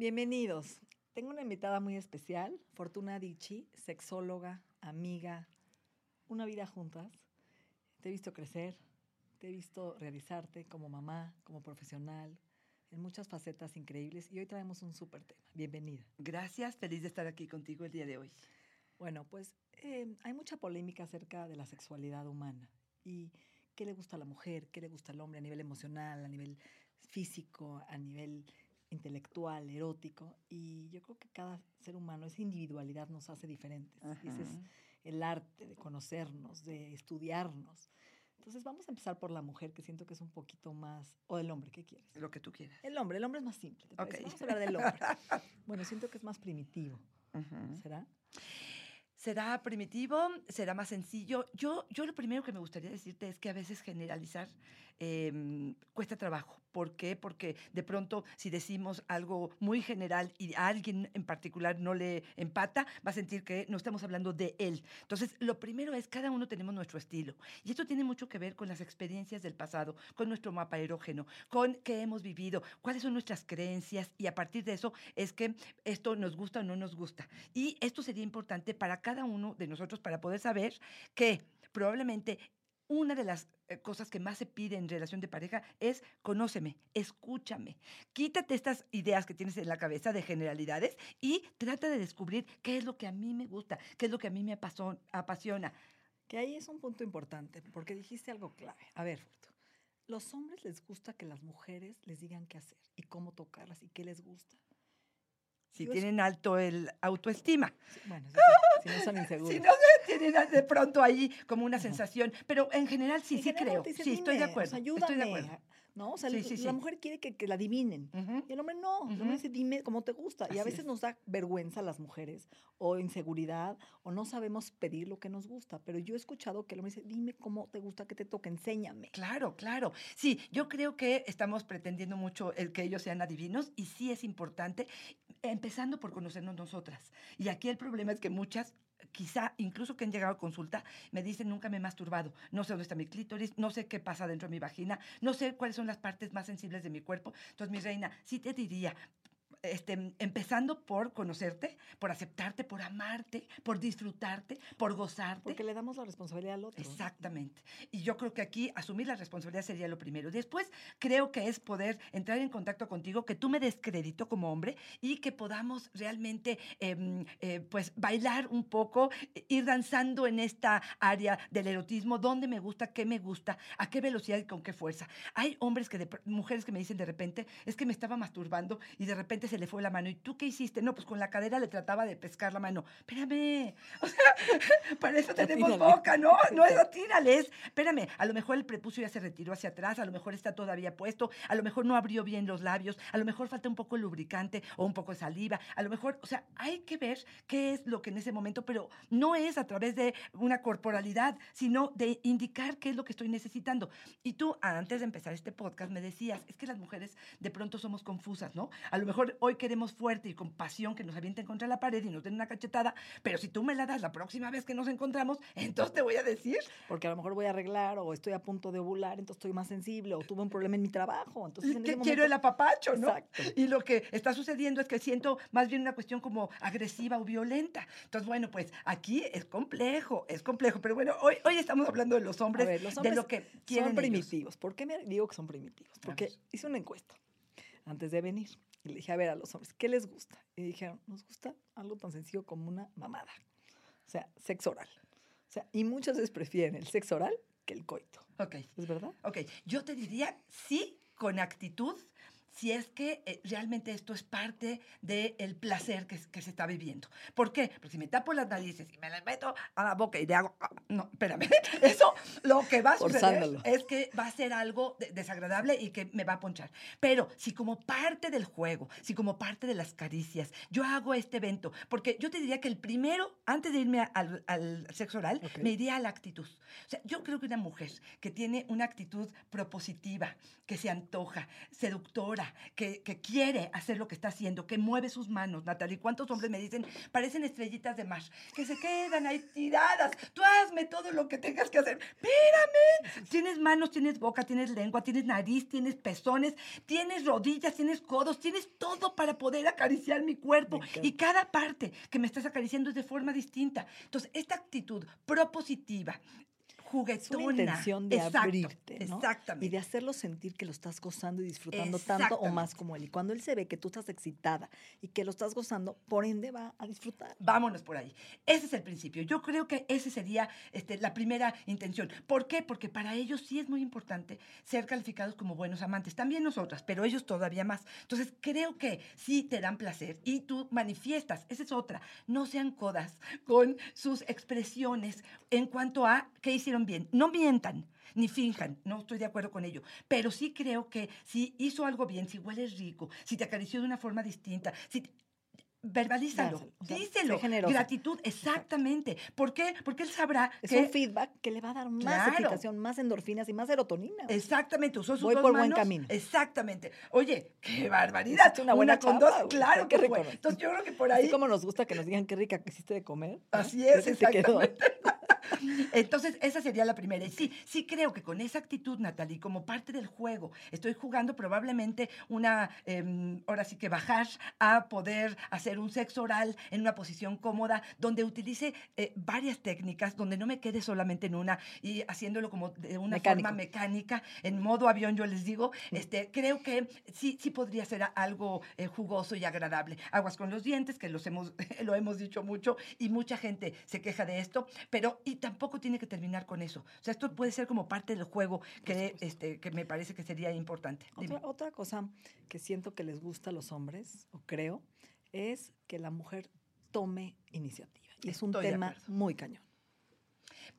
Bienvenidos. Tengo una invitada muy especial, Fortuna Dichi, sexóloga, amiga, una vida juntas. Te he visto crecer, te he visto realizarte como mamá, como profesional, en muchas facetas increíbles y hoy traemos un súper tema. Bienvenida. Gracias, feliz de estar aquí contigo el día de hoy. Bueno, pues eh, hay mucha polémica acerca de la sexualidad humana y qué le gusta a la mujer, qué le gusta al hombre a nivel emocional, a nivel físico, a nivel intelectual, erótico. Y yo creo que cada ser humano, esa individualidad nos hace diferentes. Ese es el arte de conocernos, de estudiarnos. Entonces vamos a empezar por la mujer, que siento que es un poquito más, o el hombre, ¿qué quieres? Lo que tú quieras. El hombre, el hombre es más simple. ¿te parece? Ok. Vamos a hablar del hombre. bueno, siento que es más primitivo. ¿Será? ¿Será primitivo? ¿Será más sencillo? Yo, yo lo primero que me gustaría decirte es que a veces generalizar eh, cuesta trabajo. ¿Por qué? Porque de pronto si decimos algo muy general y a alguien en particular no le empata, va a sentir que no estamos hablando de él. Entonces, lo primero es, cada uno tenemos nuestro estilo. Y esto tiene mucho que ver con las experiencias del pasado, con nuestro mapa erógeno, con qué hemos vivido, cuáles son nuestras creencias y a partir de eso es que esto nos gusta o no nos gusta. Y esto sería importante para cada uno de nosotros para poder saber que probablemente una de las eh, cosas que más se pide en relación de pareja es conóceme, escúchame. Quítate estas ideas que tienes en la cabeza de generalidades y trata de descubrir qué es lo que a mí me gusta, qué es lo que a mí me apasiona. Que ahí es un punto importante, porque dijiste algo clave. A ver, Fortu, los hombres les gusta que las mujeres les digan qué hacer y cómo tocarlas y qué les gusta. Si tienen alto el autoestima. Sí, Bueno, sí, si no son inseguros. Si no tienen de pronto ahí como una sensación. Pero en general sí, En sí general creo. Sí, estoy de "Dime, o acuerdo. sea, estoy de ayúdame", acuerdo. ¿No? O sea, Sí, la- sí, la sí. mujer quiere que, que la adivinen. Y el hombre no. El hombre dice, dime cómo te gusta. y a veces es. nos da vergüenza a las mujeres, o inseguridad, o no sabemos pedir lo que nos gusta. Pero yo he escuchado que el hombre dice, dime cómo te gusta que te toque, enséñame. Claro, claro. Sí, yo creo que estamos pretendiendo mucho el que ellos sean adivinos y sí es importante, empezando por conocernos nosotras. Y aquí el problema es que muchas, quizá incluso que han llegado a consulta, me dicen nunca me he masturbado, no sé dónde está mi clítoris, no sé qué pasa dentro de mi vagina, no sé cuáles son las partes más sensibles de mi cuerpo. Entonces, mi reina, sí te diría, este, empezando por conocerte, por aceptarte, por amarte, por disfrutarte, por gozarte. Porque le damos la responsabilidad al otro. Exactamente. Y yo creo que aquí asumir la responsabilidad sería lo primero. Después, creo que es poder entrar en contacto contigo, que tú me des crédito como hombre y que podamos realmente, em, eh, pues, bailar un poco, ir danzando en esta área del erotismo, dónde me gusta, qué me gusta, a qué velocidad y con qué fuerza. Hay hombres que, de, mujeres que me dicen de repente, es que me estaba masturbando y de repente se le fue la mano. ¿Y tú qué hiciste? No, pues con la cadera le trataba de pescar la mano. Espérame. O sea, para eso tenemos boca, ¿no? No es atírales. Espérame, a lo mejor el prepucio ya se retiró hacia atrás, a lo mejor está todavía puesto, a lo mejor no abrió bien los labios, a lo mejor falta un poco de lubricante o un poco de saliva, a lo mejor, o sea, hay que ver qué es lo que en ese momento, pero no es a través de una corporalidad, sino de indicar qué es lo que estoy necesitando. Y tú, antes de empezar este podcast, me decías, es que las mujeres de pronto somos confusas, ¿no? A lo mejor hoy queremos fuerte y con pasión que nos avienten contra la pared y nos den una cachetada, pero si tú me la das la próxima vez que nos encontramos, entonces te voy a decir Porque a lo mejor voy a arreglar, o estoy a punto de ovular, entonces estoy más sensible, o tuve un problema en mi trabajo. Entonces, en que quiero el apapacho, ¿no? Exacto. Y lo que está sucediendo es que siento más bien una cuestión como agresiva o violenta. Entonces, bueno, pues aquí es complejo, es complejo. Pero bueno, hoy, hoy estamos hablando de los hombres, ver, los de lo que quieren son ellos. primitivos. ¿Por qué me digo que son primitivos? Porque hice una encuesta antes de venir y le dije, a ver, a los hombres, ¿qué les gusta? Y dijeron, nos gusta algo tan sencillo como una mamada. O sea, sexo oral. O sea, y muchas veces prefieren el sexo oral que el coito. Ok, ¿Es verdad? ok. Yo te diría sí con actitud. Si es que eh, realmente esto es parte del placer que, que se está viviendo. ¿Por qué? Porque si me tapo las narices y me las meto a la boca y le hago. ah, No, espérame. Eso lo que va a suceder es que va a ser algo de- desagradable y que me va a ponchar. Pero si como parte del juego, si como parte de las caricias, yo hago este evento, porque yo te diría que el primero, antes de irme a- al, al sexo oral, me iría a la actitud. O sea, yo creo que una mujer que tiene una actitud propositiva, que se antoja, seductora, que, que quiere hacer lo que está haciendo, que mueve sus manos, Natalie. ¿Cuántos hombres me dicen, parecen estrellitas de mar, que se quedan ahí tiradas? Tú hazme todo lo que tengas que hacer. Espérame. Tienes manos, tienes boca, tienes lengua, tienes nariz, tienes pezones, tienes rodillas, tienes codos, tienes todo para poder acariciar mi cuerpo. Y cada parte que me estás acariciando es de forma distinta. Entonces, esta actitud propositiva, Es juguetona. una intención de exacto, abrirte, ¿no? Exactamente. Y de hacerlo sentir que lo estás gozando y disfrutando tanto o más como él. Y cuando él se ve que tú estás excitada y que lo estás gozando, por ende va a disfrutar. Vámonos por ahí. Ese es el principio. Yo creo que ese sería este, la primera intención. ¿Por qué? Porque para ellos sí es muy importante ser calificados como buenos amantes. También nosotras, pero ellos todavía más. Entonces, creo que sí te dan placer y tú manifiestas. Esa es otra. No sean codas con sus expresiones en cuanto a qué hicieron bien. No mientan. Ni finjan, no estoy de acuerdo con ello. Pero sí creo que si hizo algo bien, si huele rico, si te acarició de una forma distinta, si te- verbalízalo, o sea, díselo. Gratitud, exactamente. ¿Por qué? Porque él sabrá Es que un feedback que le va a dar más Claro. excitación, más endorfinas y más serotonina. Exactamente, usó sus Voy dos por buen manos. camino. Exactamente. Oye, qué barbaridad. Una buena con chamba, dos, claro Qué que fue. rico. Entonces yo creo que por ahí. Así como nos gusta que nos digan qué rica que hiciste de comer. Así es, quedó. exactamente. Entonces, esa sería la primera. Y sí, sí creo que con esa actitud, Natalie, como parte del juego, estoy jugando probablemente una, em, ahora sí que bajar a poder hacer un sexo oral en una posición cómoda, donde utilice eh, varias técnicas, donde no me quede solamente en una y haciéndolo como de una Mecánico. forma mecánica, en modo avión, yo les digo, este, creo que sí, sí podría ser algo eh, jugoso y agradable. Aguas con los dientes, que los hemos, lo hemos dicho mucho, y mucha gente se queja de esto, pero y tampoco tiene que terminar con eso. O sea, esto puede ser como parte del juego que, este, que me parece que sería importante. Otra, otra cosa que siento que les gusta a los hombres, o creo, es que la mujer tome iniciativa. Y es un Estoy tema muy cañón.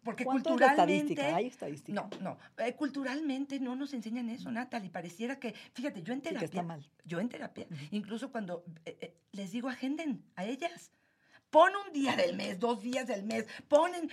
Porque ¿Cuánto es de culturalmente... estadística? ¿Hay estadística? No, no. Eh, culturalmente no nos enseñan eso, Natalie. Pareciera que, fíjate, yo en Sí, que terapia, está mal. yo en terapia, incluso cuando eh, eh, les digo agenden a ellas, pon un día del mes, dos días del mes, ponen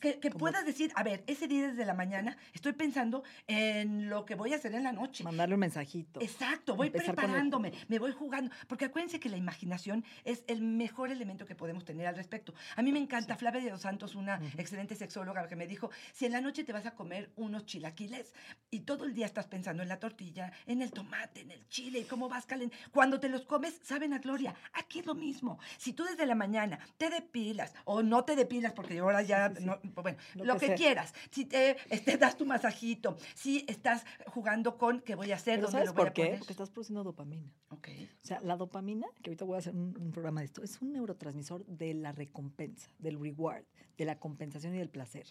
que, puedas decir, a ver, ese día desde la mañana estoy pensando en lo que voy a hacer en la noche. Mandarle un mensajito. Exacto, voy Empezar con el preparándome, me voy jugando, porque acuérdense que la imaginación es el mejor elemento que podemos tener al respecto. A mí me encanta Flavia de los Santos, una excelente sexóloga que me dijo, si en la noche te vas a comer unos chilaquiles y todo el día estás pensando en la tortilla, en el tomate, en el chile y cómo vas calen, cuando te los comes saben a gloria. Aquí es lo mismo. Si tú desde la mañana te depilas o no te depilas porque ahora ya Sí, sí, sí. no- bueno, Lo lo, que quieras, si te este, das tu masajito, si estás jugando con qué voy a hacer, dónde ¿sabes lo voy por a qué? poner. Porque estás produciendo dopamina. Ok. O sea, la dopamina, que ahorita voy a hacer un, un programa de esto, es un neurotransmisor de la recompensa, del reward, de la compensación y del placer.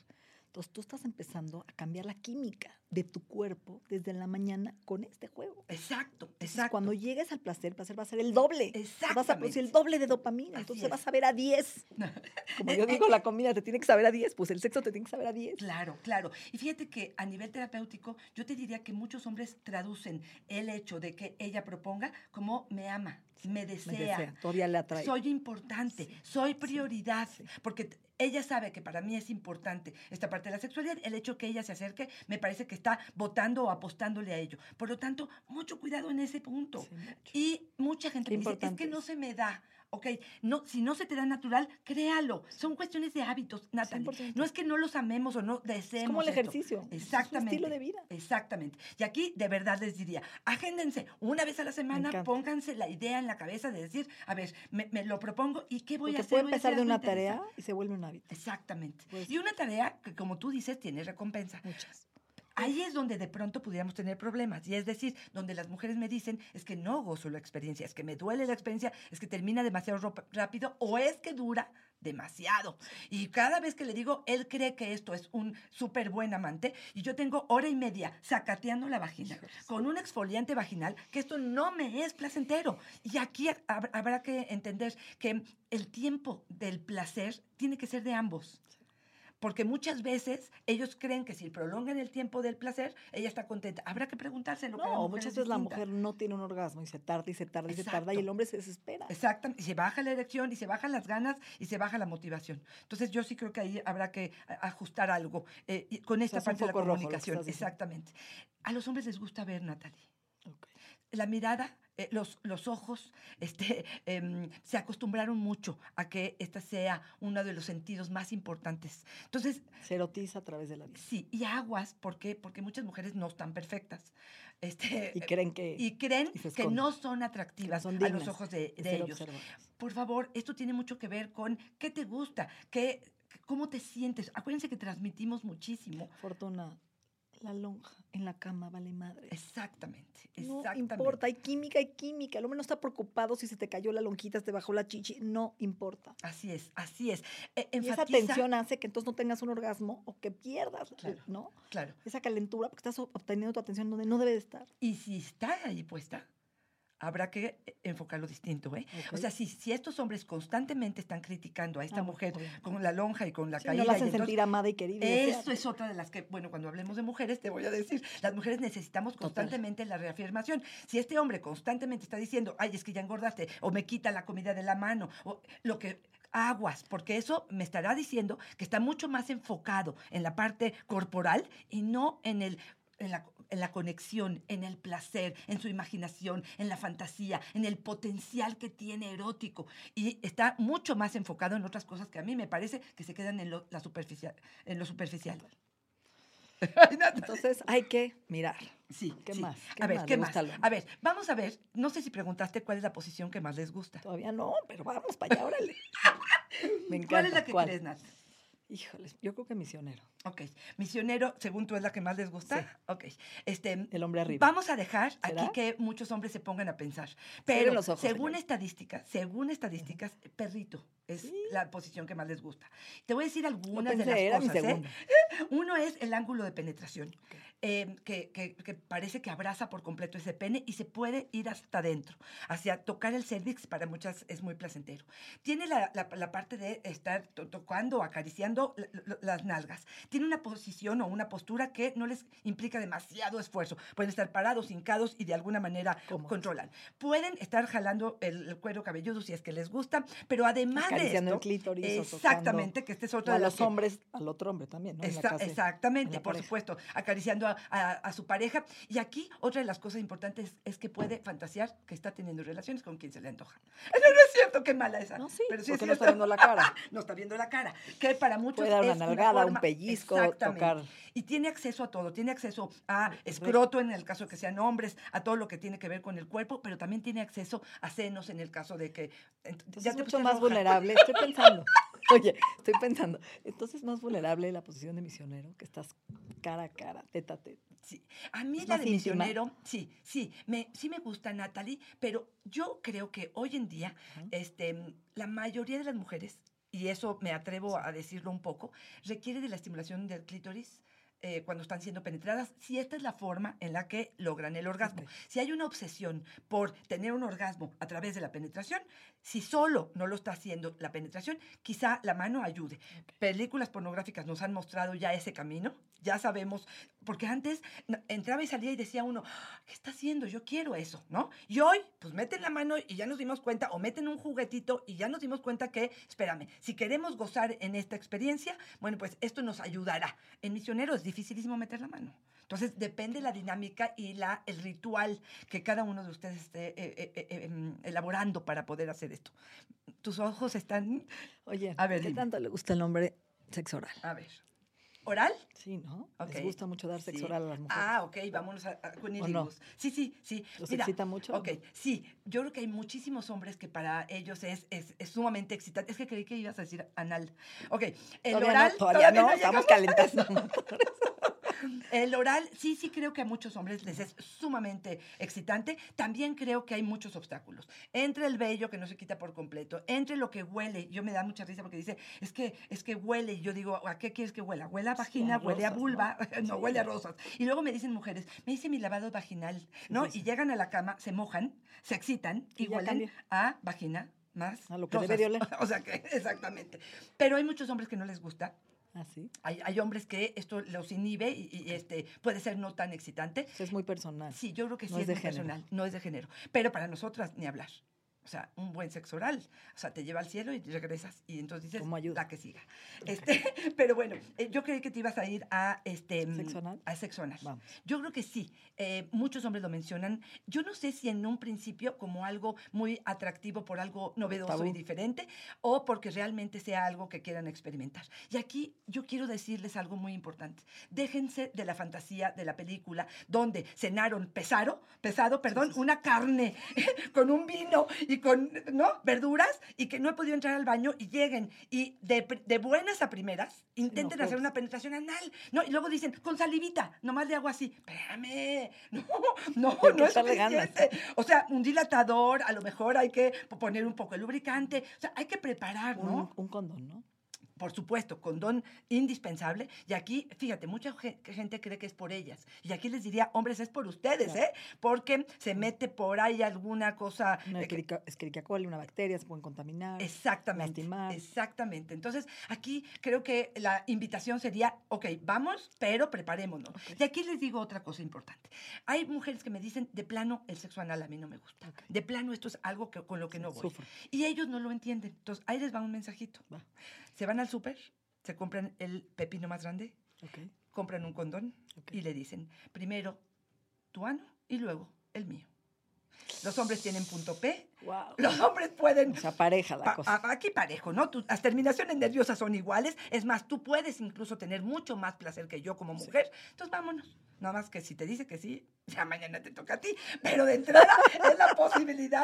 Entonces tú estás empezando a cambiar la química de tu cuerpo desde la mañana con este juego. Exacto, Entonces, exacto. cuando llegues al placer, el placer va a ser el doble. Vas a producir el doble de dopamina. Así Entonces es. vas a ver a 10. Como yo digo, la comida te tiene que saber a 10, pues el sexo te tiene que saber a 10. Claro, claro. Y fíjate que a nivel terapéutico, yo te diría que muchos hombres traducen el hecho de que ella proponga como me ama, me Me desea. desea, todavía le atrae. Soy importante, Sí, soy prioridad, sí. porque ella sabe que para mí es importante esta parte de la sexualidad. El hecho que ella se acerque me parece que está votando o apostándole a ello. Por lo tanto, mucho cuidado en ese punto. Sí. Y mucha gente me dice, es que no se me da. Ok, no, si no se te da natural, créalo. Son cuestiones de hábitos, Natalie. 100%. No es que no los amemos o no deseemos. Es como el esto. ejercicio. es un Exactamente. estilo de vida. Exactamente. Y aquí de verdad les diría, agéndense una vez a la semana, pónganse la idea en la cabeza de decir, a ver, me, me lo propongo y qué voy Porque a hacer. puede empezar de una tarea y se vuelve un hábito. Exactamente. Pues- y una tarea que, como tú dices, tiene recompensa. Muchas. Ahí es donde de pronto pudiéramos tener problemas. Y es decir, donde las mujeres me dicen, es que no gozo la experiencia, es que me duele la experiencia, es que termina demasiado rápido o es que dura demasiado. Y cada vez que le digo, él cree que esto es un súper buen amante y yo tengo hora y media sacateando la vagina con un exfoliante vaginal, que esto no me es placentero. Y aquí hab- habrá que entender que el tiempo del placer tiene que ser de ambos. Porque muchas veces ellos creen que si prolongan el tiempo del placer, ella está contenta. Habrá que preguntárselo. cada No, mujer muchas es veces la mujer no tiene un orgasmo y se tarda y se tarda y se tarda y el hombre se desespera. Exactamente, y se baja la erección, y se bajan las ganas, y se baja la motivación. Entonces yo sí creo que ahí habrá que ajustar algo eh, con esta sea, parte de la lo comunicación. Exactamente. A los hombres les gusta ver, Natalie. La mirada, eh, los, los ojos, este, em, se acostumbraron mucho a que esta sea uno de los sentidos más importantes. Entonces, Se erotiza a través de la vista. sí, y aguas, ¿por qué? Porque muchas mujeres no están perfectas. Este, Y creen que y creen y que no son atractivas son a los ojos de, ellos. Por favor, esto tiene mucho que ver con qué te gusta, qué, cómo te sientes. Acuérdense que transmitimos muchísimo. Fortuna, la lonja en la cama vale madre. Exactamente, No exactamente. importa, hay química, hay química. El hombre no está preocupado si se te cayó la lonjita, se te bajó la chichi, no importa. Así es, así es. E- Y esa tensión hace que entonces no tengas un orgasmo o que pierdas, Claro. ¿no? Claro. Esa calentura, porque estás obteniendo tu atención donde no debe de estar. Y si está ahí puesta, habrá que eh, enfocarlo distinto, ¿eh? O sea, si, si estos hombres constantemente están criticando a esta Ah, mujer con la lonja y con la Sí, caída, no la y hacen entonces- sentir amada y querida. Eso es otra de las que, bueno, cuando hablemos de mujeres, te voy a decir, las mujeres necesitamos Total. constantemente la reafirmación. Si este hombre constantemente está diciendo, ay, es que ya engordaste, o me quita la comida de la mano, o lo que aguas, porque eso me estará diciendo que está mucho más enfocado en la parte corporal y no en el en la, en la conexión, en el placer, en su imaginación, en la fantasía, en el potencial que tiene erótico. Y está mucho más enfocado en otras cosas que a mí me parece que se quedan en lo, la superficial, en lo superficial. Entonces hay que mirar. sí, ¿qué sí. más? ¿Qué a ver, más ¿qué más? A ver, vamos a ver. No sé si preguntaste cuál es la posición que más les gusta. Todavía no, pero vamos para allá, órale. Me encanta. ¿Cuál es la que ¿Cuál? crees, Nat? Híjoles, yo creo que misionero. Ok. Misionero, según tú, es la que más les gusta. Sí. Ok. Este, El hombre arriba. Vamos a dejar ¿Será? aquí que muchos hombres se pongan a pensar. Pero los ojos, según estadísticas, según estadísticas, perrito es Sí. la posición que más les gusta. Te voy a decir algunas pensé, de las cosas. ¿eh? Uno es el ángulo de penetración, eh, que, que- que parece que abraza por completo ese pene y se puede ir hasta adentro, hacia tocar el cervix, para muchas es muy placentero. Tiene la, la- la parte de estar to- tocando acariciando las nalgas. Tiene una posición o una postura que no les implica demasiado esfuerzo. Pueden estar parados, hincados y de alguna manera controlan. Pueden estar jalando el, el cuero cabelludo si es que les gusta, pero además de esto, el clítoris tocando- exactamente, que este es O otra a de los que- hombres, al otro hombre también, ¿no? En la Esa- casa- exactamente, en la por pareja. supuesto, acariciando a, a- a su pareja. Y aquí otra de las cosas importantes es que puede fantasear que está teniendo relaciones con quien se le antoja. No, no qué mala esa. No, sí, pero sí porque es no está viendo la cara. no está viendo la cara. Que para muchos Puede dar una es nalgada, un forma- pellizco, Exactamente. tocar. Y tiene acceso a todo. Tiene acceso a escroto en el caso de que sean hombres, a todo lo que tiene que ver con el cuerpo, pero también tiene acceso a senos en el caso de que... Entonces ya es te mucho más roja. vulnerable. Estoy pensando. Oye, estoy pensando. Entonces es más vulnerable la posición de misionero, que estás cara a cara, teta a teta. Sí. A mí ¿Es la de íntima? misionero, sí, sí, me, sí me gusta Natalie, pero yo creo que hoy en día, este, la mayoría de las mujeres, y eso me atrevo a decirlo un poco, requiere de la estimulación del clítoris. eh, cuando están siendo penetradas, si esta es la forma en la que logran el orgasmo. Si hay una obsesión por tener un orgasmo a través de la penetración, si solo no lo está haciendo la penetración, quizá la mano ayude. Películas pornográficas nos han mostrado ya ese camino, ya sabemos, porque antes entraba y salía y decía uno, ¿qué está haciendo? Yo quiero eso, ¿no? Y hoy, pues meten la mano y ya nos dimos cuenta, o meten un juguetito y ya nos dimos cuenta que, espérame, si queremos gozar en esta experiencia, bueno, pues esto nos ayudará. En misionero es dificilísimo meter la mano. Entonces, depende la dinámica y la, el ritual que cada uno de ustedes esté eh, eh, eh, em, elaborando para poder hacer esto. Tus ojos están, Oye, A ver, ¿qué dime. tanto le gusta al hombre sexo oral? a ver, ¿oral? Sí, ¿no? Ok. Les gusta mucho dar sexo Sí. oral a las mujeres. Ah, ok, vámonos a, a. Sí, sí, sí. ¿Los Mira, excita mucho? Ok, sí. Yo creo que hay muchísimos hombres que para ellos es, es, es sumamente excitante. Es que creí que ibas a decir anal. Ok, el Todavía oral. no, todavía no, estamos calentando. El oral, sí, sí creo que a muchos hombres les es sumamente excitante. También creo que hay muchos obstáculos. Entre el vello que no se quita por completo, entre lo que huele. Yo me da mucha risa porque dice, es que, es que huele. Y yo digo, ¿a qué quieres que huela? ¿Huele a Sí, vagina? ¿Huele a vulva? No, Sí. huele a rosas. Y luego me dicen mujeres, me hice mi lavado vaginal, ¿no? sí. Y llegan a la cama, se mojan, se excitan y, Y huelen a vagina más A lo que debe de oler. O sea que, exactamente. Pero hay muchos hombres que no les gusta Ah, sí. Hay, hay hombres que esto los inhibe y, y, este, puede ser no tan excitante. Eso es muy personal. Sí, yo creo que No sí es es, de muy personal, no es de género. Pero para nosotras, ni hablar. O sea, un buen sexo oral. O sea, te lleva al cielo y regresas. Y entonces dices, ¿Cómo ayuda? la que siga. Este, pero bueno, eh, yo creí que te ibas a ir a este. mm, ¿Sexo anal? A sexo anal. Vamos. Yo creo que sí. Eh, muchos hombres lo mencionan. Yo no sé si en un principio como algo muy atractivo por algo novedoso Tabú. y diferente o porque realmente sea algo que quieran experimentar. Y aquí yo quiero decirles algo muy importante. Déjense de la fantasía de la película donde cenaron pesado, pesado, perdón, una carne con un vino y con, ¿no? Verduras y que no he podido entrar al baño y lleguen y de, de buenas a primeras intenten hacer pues. una penetración anal. No, y luego dicen, con salivita, nomás le hago así. Espérame, no, no, no es suficiente. O sea, un dilatador, a lo mejor hay que poner un poco de lubricante. O sea, hay que preparar, ¿no? Un, un condón, ¿no? Por supuesto, condón indispensable. Y aquí, fíjate, mucha ge- gente cree que es por ellas. Y aquí les diría, hombres, es por ustedes, Claro. ¿eh? Porque se mete por ahí alguna cosa. Una que- Escherichia coli, una bacteria, se pueden contaminar. Exactamente, lastimar. exactamente. Entonces, aquí creo que la invitación sería, ok, vamos, pero preparémonos. Y aquí les digo otra cosa importante. Hay mujeres que me dicen, de plano, el sexo anal a mí no me gusta. De plano, esto es algo que, con lo que no voy. Sufro. Y ellos no lo entienden. Entonces, ahí les va un mensajito. Va. Se van al súper, se compran el pepino más grande, compran un condón y le dicen, primero tu ano y luego el mío. Los hombres tienen punto P, Wow. los hombres pueden O sea, pareja la Pa- cosa. aquí parejo, ¿no? Tus- las terminaciones nerviosas son iguales. Es más, tú puedes incluso tener mucho más placer que yo como mujer. Entonces, vámonos. Nada más que si te dice que sí, ya mañana te toca a ti. Pero de entrada es la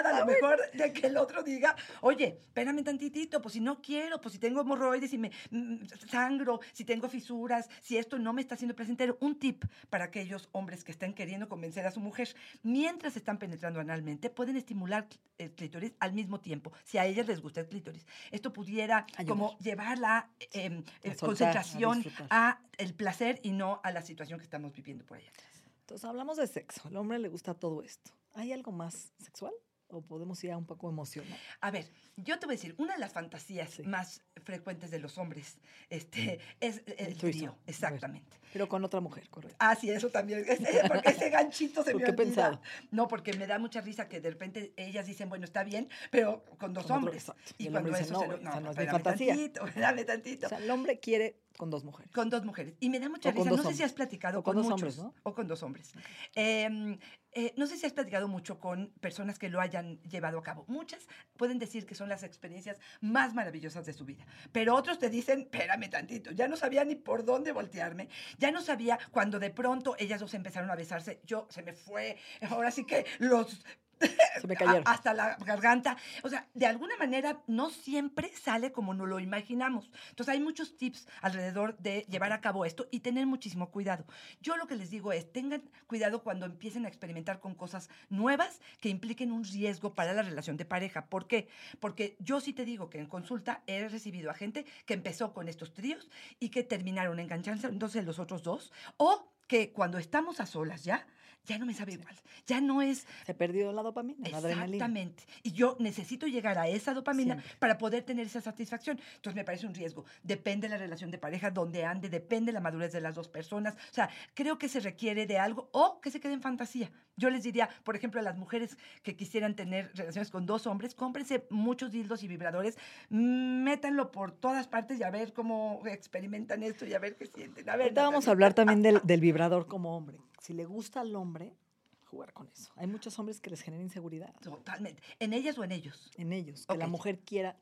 a lo mejor de que el otro diga, oye, espérame tantitito, pues si no quiero, pues si tengo hemorroides y me mm, sangro, si tengo fisuras, si esto no me está haciendo placentero. Un tip para aquellos hombres que estén queriendo convencer a su mujer. Mientras están penetrando analmente, pueden estimular el clítoris al mismo tiempo, si a ellas les gusta el clítoris. Esto pudiera Ayudar. como llevar la eh, eh, A soltar, a concentración disfrutar. a el placer y no a la situación que estamos viviendo por allá atrás. Entonces hablamos de sexo. Al hombre le gusta todo esto. ¿Hay algo más sexual? ¿O podemos ir a un poco emocional? A ver, yo te voy a decir, una de las fantasías Sí. más frecuentes de los hombres este, es el, trío, exactamente. Pero con otra mujer, correcto. Ah, sí, eso también. ese- porque ese ganchito se ¿Por me qué pensado? No, porque me da mucha risa que de repente ellas dicen, bueno, está bien, pero con dos Con hombres. Y, Y el cuando hombre dice, eso "No, se lo- esa no es mi fantasía". tantito, espérame tantito. O sea, el hombre quiere con dos mujeres. Con dos mujeres. Y me da mucha O risa. No sé si has platicado O con con, dos muchos, hombres, ¿no? O con dos hombres. Eh, eh, no sé si has platicado mucho con personas que lo hayan llevado a cabo. Muchas pueden decir que son las experiencias más maravillosas de su vida. Pero otros te dicen, espérame tantito, ya no sabía ni por dónde voltearme. Ya no sabía cuando de pronto ellas dos empezaron a besarse. Yo se me fue. Ahora sí que los Se me cayeron. hasta la garganta. O sea, de alguna manera no siempre sale como nos lo imaginamos. Entonces hay muchos tips alrededor de llevar a cabo esto y tener muchísimo cuidado. Yo lo que les digo es, tengan cuidado cuando empiecen a experimentar con cosas nuevas que impliquen un riesgo para la relación de pareja. ¿Por qué? Porque yo sí te digo que en consulta he recibido a gente que empezó con estos tríos y que terminaron enganchándose entonces los otros dos o que cuando estamos a solas ya, ya no me sabe igual. Ya no es Se perdió la dopamina, la adrenalina. Exactamente. Y yo necesito llegar a esa dopamina Siempre. para poder tener esa satisfacción. Entonces me parece un riesgo. Depende de la relación de pareja, donde ande, depende de la madurez de las dos personas. O sea, creo que se requiere de algo o que se quede en fantasía. Yo les diría, por ejemplo, a las mujeres que quisieran tener relaciones con dos hombres, cómprense muchos dildos y vibradores, métanlo por todas partes y a ver cómo experimentan esto y a ver qué sienten. A ver, Ahorita vamos a hablar también del, del vibrador como hombre. Si le gusta al hombre, jugar con eso. Hay muchos hombres que les genera inseguridad Totalmente. ¿En ellas o en ellos? en ellos, que la mujer quiera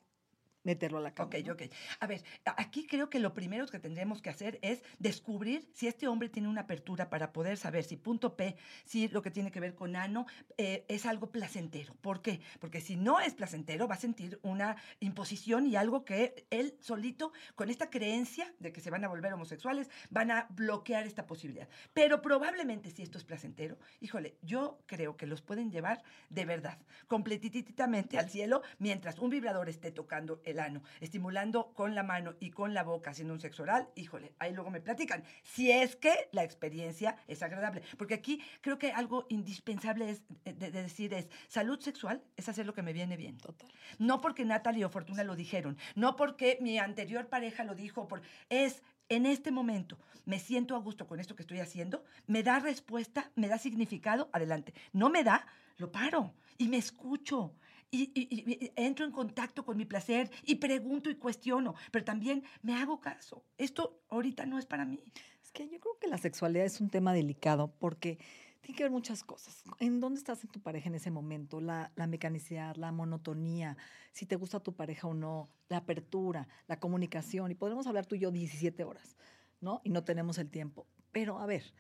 meterlo a la cama. Ok, ¿no? ok. A ver, aquí creo que lo primero que tendremos que hacer es descubrir si este hombre tiene una apertura para poder saber si punto P, si lo que tiene que ver con ano eh, es algo placentero. ¿Por qué? Porque si no es placentero, va a sentir una imposición y algo que él solito, con esta creencia de que se van a volver homosexuales, van a bloquear esta posibilidad. Pero probablemente si esto es placentero, híjole, yo creo que los pueden llevar de verdad, completititamente al cielo, mientras un vibrador esté tocando el ano, estimulando con la mano y con la boca, haciendo un sexo oral, híjole, ahí luego me platican. Si es que la experiencia es agradable. Porque aquí creo que algo indispensable es, eh, de, de decir es, salud sexual es hacer lo que me viene bien. Total. No porque Natalie o Fortuna lo dijeron, no porque mi anterior pareja lo dijo, por, es en este momento me siento a gusto con esto que estoy haciendo, me da respuesta, me da significado, adelante. No me da, lo paro y me escucho. Y, y- y entro en contacto con mi placer y pregunto y cuestiono, pero también me hago caso. Esto ahorita no es para mí. Es que yo creo que la sexualidad es un tema delicado porque tiene que ver muchas cosas. ¿En dónde estás en tu pareja en ese momento? La, la mecanicidad, la monotonía, si te gusta tu pareja o no, la apertura, la comunicación. Y podemos hablar tú y yo 17 horas, ¿no? Y no tenemos el tiempo. Pero a ver,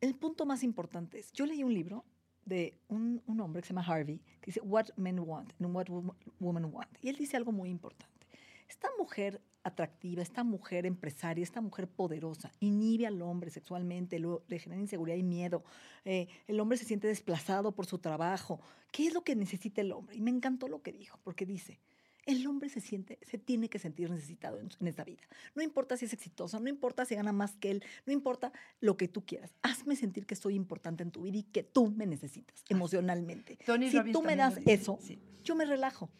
el punto más importante es, yo leí un libro de un, un hombre que se llama Harvey, que dice What Men Want and What Wom- Women Want. Y él dice algo muy importante. Esta mujer atractiva, esta mujer empresaria, esta mujer poderosa, inhibe al hombre sexualmente, lo- le genera inseguridad y miedo. eh, el hombre se siente desplazado por su trabajo. ¿Qué es lo que necesita el hombre? Y me encantó lo que dijo, porque dice, el hombre se siente, se tiene que sentir necesitado en, en esta vida. No importa si es exitosa, no importa si gana más que él, no importa lo que tú quieras. Hazme sentir que soy importante en tu vida y que tú me necesitas emocionalmente. Tony si Robbins tú me das eso, sí. yo me relajo.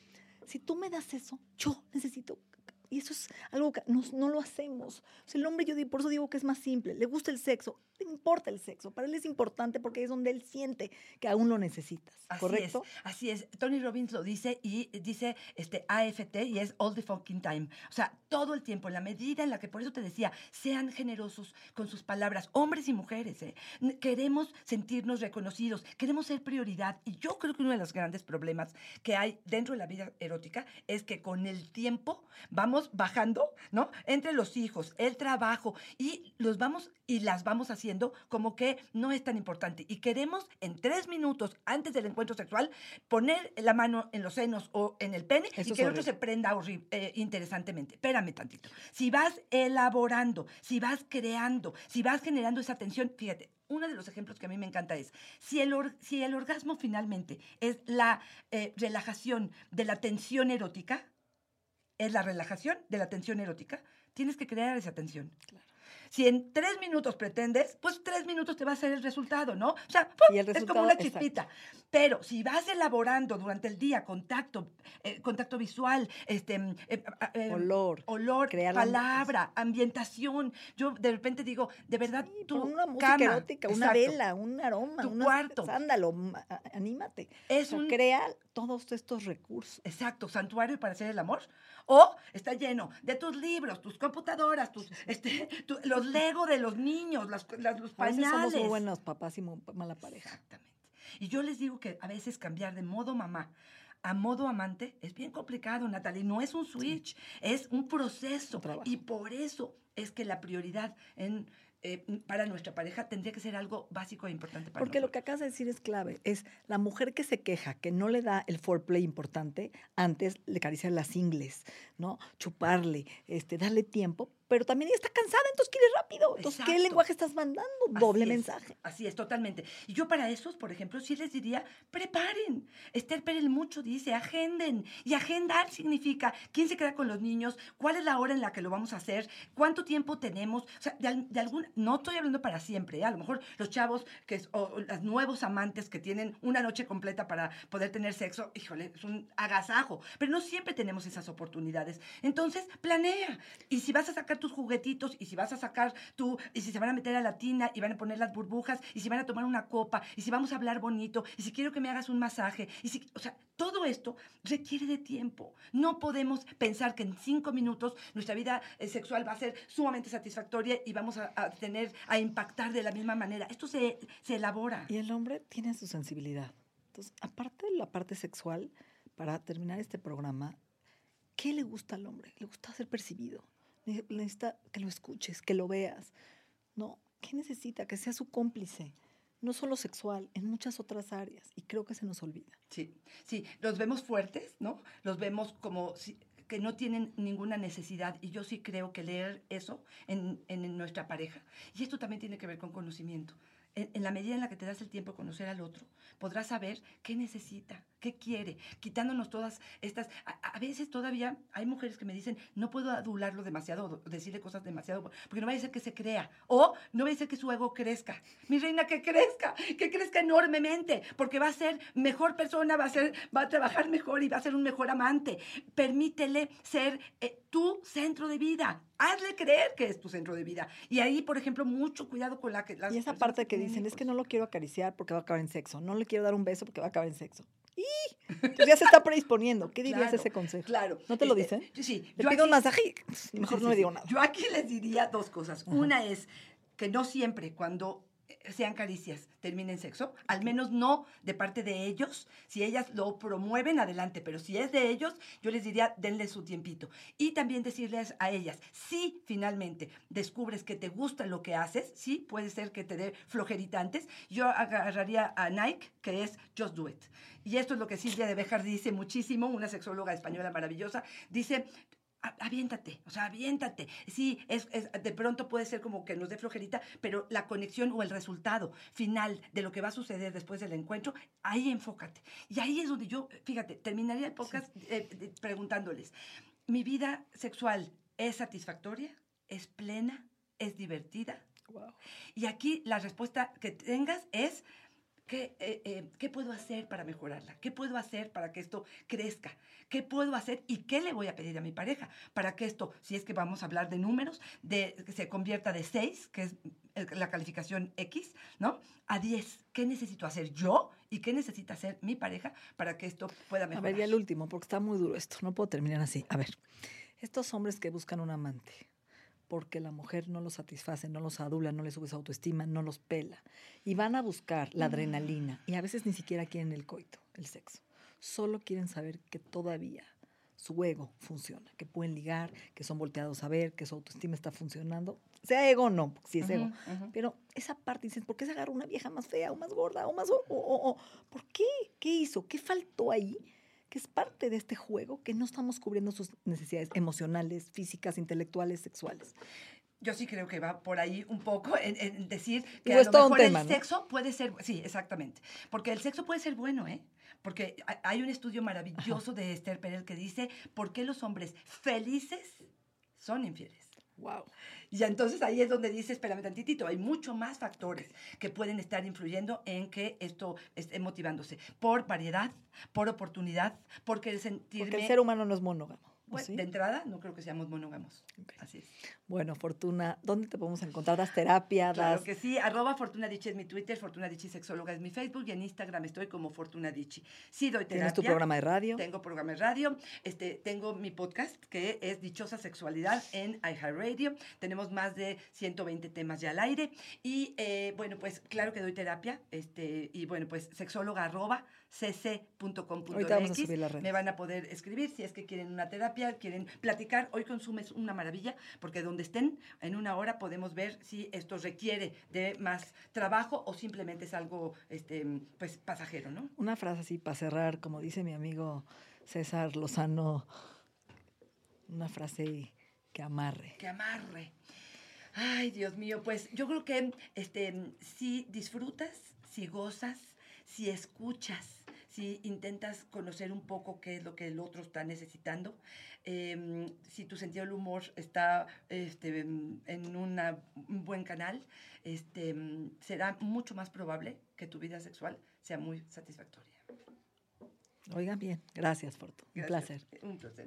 Si tú me das eso, yo necesito. Y eso es algo que no, no lo hacemos. O sea, el hombre, yo por eso digo que es más simple. Le gusta el sexo, le importa el sexo. Para él es importante porque es donde él siente que aún lo necesitas. Así ¿Correcto? es, así es. Tony Robbins lo dice y dice este AFT y es all the fucking time. O sea, todo el tiempo, en la medida en la que, por eso te decía, sean generosos con sus palabras, hombres y mujeres. ¿eh? Queremos sentirnos reconocidos, queremos ser prioridad. Y yo creo que uno de los grandes problemas que hay dentro de la vida erótica es que con el tiempo vamos bajando, ¿no? Entre los hijos, el trabajo y los vamos y las vamos haciendo como que no es tan importante. Y queremos en tres minutos antes del encuentro sexual poner la mano en los senos o en el pene Eso y que el otro se prenda eh, interesantemente. Espérame tantito. Si vas elaborando, si vas creando, si vas generando esa tensión, fíjate, uno de los ejemplos que a mí me encanta es, si el, or- si el orgasmo finalmente es la eh, relajación de la tensión erótica, es la relajación de la tensión erótica, tienes que crear esa tensión. Si en tres minutos pretendes, pues tres minutos te va a ser el resultado, ¿no? O sea, es como una exacto. chispita. Pero si vas elaborando durante el día contacto, eh, contacto visual, este, mm, eh, ah, eh, Olor, olor, la- palabra, ambientación, yo de repente digo, de verdad, Sí, tu una música cama, erótica, una exacto, vela, un aroma, Tu una cuarto. sándalo, anímate. Es O sea, un- crea todos estos recursos. Exacto, santuario para hacer el amor. O está lleno de tus libros, tus computadoras, tus, este, tu- los Lego de los niños, las, las- los A veces pañales. somos muy buenos papás y muy mala pareja. Exactamente. Y yo les digo que a veces cambiar de modo mamá a modo amante es bien complicado, Natalie. No es un switch, es un proceso. Un. Y por eso es que la prioridad en, eh, para nuestra pareja tendría que ser algo básico e importante para Porque lo que acabas de decir es clave. Es la mujer que se queja, que no le da el foreplay importante, antes le acariciar las ingles, ¿no? Chuparle, este, darle tiempo, pero también está cansada, entonces quiere rápido. Entonces, ¿qué lenguaje estás mandando? Así Doble es, mensaje. Así es, totalmente. Y yo para esos, por ejemplo, sí les diría, preparen. Esther Perel mucho dice, agenden. Y agendar significa quién se queda con los niños, cuál es la hora en la que lo vamos a hacer, cuánto tiempo tenemos. O sea, de, al- de algún, no estoy hablando para siempre, ¿eh? a lo mejor los chavos, que es- o los nuevos amantes que tienen una noche completa para poder tener sexo, híjole, es un agasajo. Pero no siempre tenemos esas oportunidades. Entonces, planea. Y si vas a sacar tus juguetitos, y si vas a sacar tu, y si se van a meter a la tina y van a poner las burbujas, y si van a tomar una copa, y si vamos a hablar bonito, y si quiero que me hagas un masaje, y si, o sea, todo esto requiere de tiempo. No podemos pensar que en cinco minutos nuestra vida eh, sexual va a ser sumamente satisfactoria y vamos a, a tener, a impactar de la misma manera. Esto se, se elabora. Y el hombre tiene su sensibilidad. Entonces, aparte de la parte sexual, para terminar este programa, ¿qué le gusta al hombre? Le gusta ser percibido. Ne- Necesita que lo escuches, que lo veas. ¿No? ¿Qué necesita? Que sea su cómplice. No solo sexual, en muchas otras áreas. Y creo que se nos olvida. Sí, sí, los vemos fuertes, ¿no? Los vemos como si- que no tienen ninguna necesidad y yo sí creo que leer eso en, en nuestra pareja. Y esto también tiene que ver con conocimiento. En, en la medida en la que te das el tiempo de conocer al otro, podrás saber qué necesita, qué quiere, quitándonos todas estas... A, a veces todavía hay mujeres que me dicen, no puedo adularlo demasiado, decirle cosas demasiado, porque no vaya a ser que se crea, o no vaya a ser que su ego crezca. Mi reina, que crezca, que crezca enormemente, porque va a ser mejor persona, va a, ser, va a trabajar mejor y va a ser un mejor amante. Permítele ser eh, tu centro de vida. Hazle creer que es tu centro de vida. Y ahí, por ejemplo, mucho cuidado con la que... y esa parte que dicen, es que no lo quiero acariciar porque va a acabar en sexo, no le quiero dar un beso porque va a acabar en sexo. ¡Y! Entonces ya se está predisponiendo. ¿Qué dirías ese consejo? Claro. ¿No te lo Este, dicen? Sí. Le yo pido un aquí- masaje. Mejor Sí, no sí, le digo sí. nada. Yo aquí les diría dos cosas. Una es que no siempre cuando sean caricias terminen sexo, al menos no de parte de ellos. Si ellas lo promueven, adelante, pero si es de ellos, yo les diría, denle su tiempito. Y también decirles a ellas, si finalmente descubres que te gusta lo que haces, sí, puede ser que te dé flojerita antes, yo agarraría a Nike, que es Just Do It. Y esto es lo que Silvia de Bejar dice muchísimo, una sexóloga española maravillosa, dice, "A- aviéntate, o sea, aviéntate. Sí, es, es- de pronto puede ser como que nos dé flojerita, pero la conexión o el resultado final de lo que va a suceder después del encuentro, ahí enfócate. Y ahí es donde yo, fíjate, terminaría el podcast eh, preguntándoles, ¿mi vida sexual es satisfactoria? ¿Es plena? ¿Es divertida? Wow. Y aquí la respuesta que tengas es, ¿qué, eh, eh, ¿qué puedo hacer para mejorarla? ¿Qué puedo hacer para que esto crezca? ¿Qué puedo hacer y qué le voy a pedir a mi pareja para que esto, si es que vamos a hablar de números, de, que se convierta de 6, que es eh, la calificación X, ¿no? A 10. ¿Qué necesito hacer yo y qué necesita hacer mi pareja para que esto pueda A mejorar? ver, ya el último, porque está muy duro esto. No puedo terminar así. A ver, estos hombres que buscan un amante porque la mujer no los satisface, no los adula, no les sube su autoestima, no los pela. Y van a buscar la adrenalina. Y a veces ni siquiera quieren el coito, el sexo. Solo quieren saber que todavía su ego funciona, que pueden ligar, que son volteados a ver, que su autoestima está funcionando. Sea ego o no, sí es ego. Ujú, ujú. Pero esa parte, dices, ¿por qué se agarra una vieja más fea o más gorda o más... O- o- o- ¿Por qué? ¿Qué hizo? ¿Qué faltó ahí? Que es parte de este juego que no estamos cubriendo sus necesidades emocionales, físicas, intelectuales, sexuales. Yo sí creo que va por ahí un poco en, en decir que a lo mejor tema, el ¿no? sexo puede ser, sí, exactamente, porque el sexo puede ser bueno, ¿eh? Porque ha- hay un estudio maravilloso de Esther Perel que dice por qué los hombres felices son infieles. Wow. Y entonces ahí es donde dice, espérame tantitito, hay mucho más factores que pueden estar influyendo en que esto esté motivándose. Por variedad, por oportunidad, porque el sentirme... Porque el ser humano no es monógamo. ¿O Bueno, sí? De entrada, no creo que seamos monógamos. Ok. Así es. Bueno, Fortuna, ¿dónde te podemos encontrar? ¿Das terapia? Claro das- que sí, arroba Fortuna Dichi es mi Twitter, Fortuna Dichi Sexóloga es mi Facebook y en Instagram estoy como Fortuna Dichi. Sí doy terapia. ¿Tienes tu programa de radio? Tengo programa de radio, este, tengo mi podcast que es Dichosa Sexualidad en iHeartRadio. Tenemos más de 120 temas ya al aire. Y eh, bueno, pues claro que doy terapia. Este, y bueno, pues sexóloga arroba cc.com.mx. Me van a poder escribir si es que quieren una terapia, quieren platicar. Hoy consume es una maravilla porque donde estén en una hora podemos ver si esto requiere de más trabajo o simplemente es algo este, pues pasajero, ¿no? Una frase así para cerrar, como dice mi amigo César Lozano, una frase que amarre. Que amarre. Ay, Dios mío, pues yo creo que este, si disfrutas, si gozas, si escuchas, si intentas conocer un poco qué es lo que el otro está necesitando, em, si tu sentido del humor está este, en una- un buen canal, este, será mucho más probable que tu vida sexual sea muy satisfactoria. Oigan bien, gracias, Fortu. Un Gracias. placer. Un placer.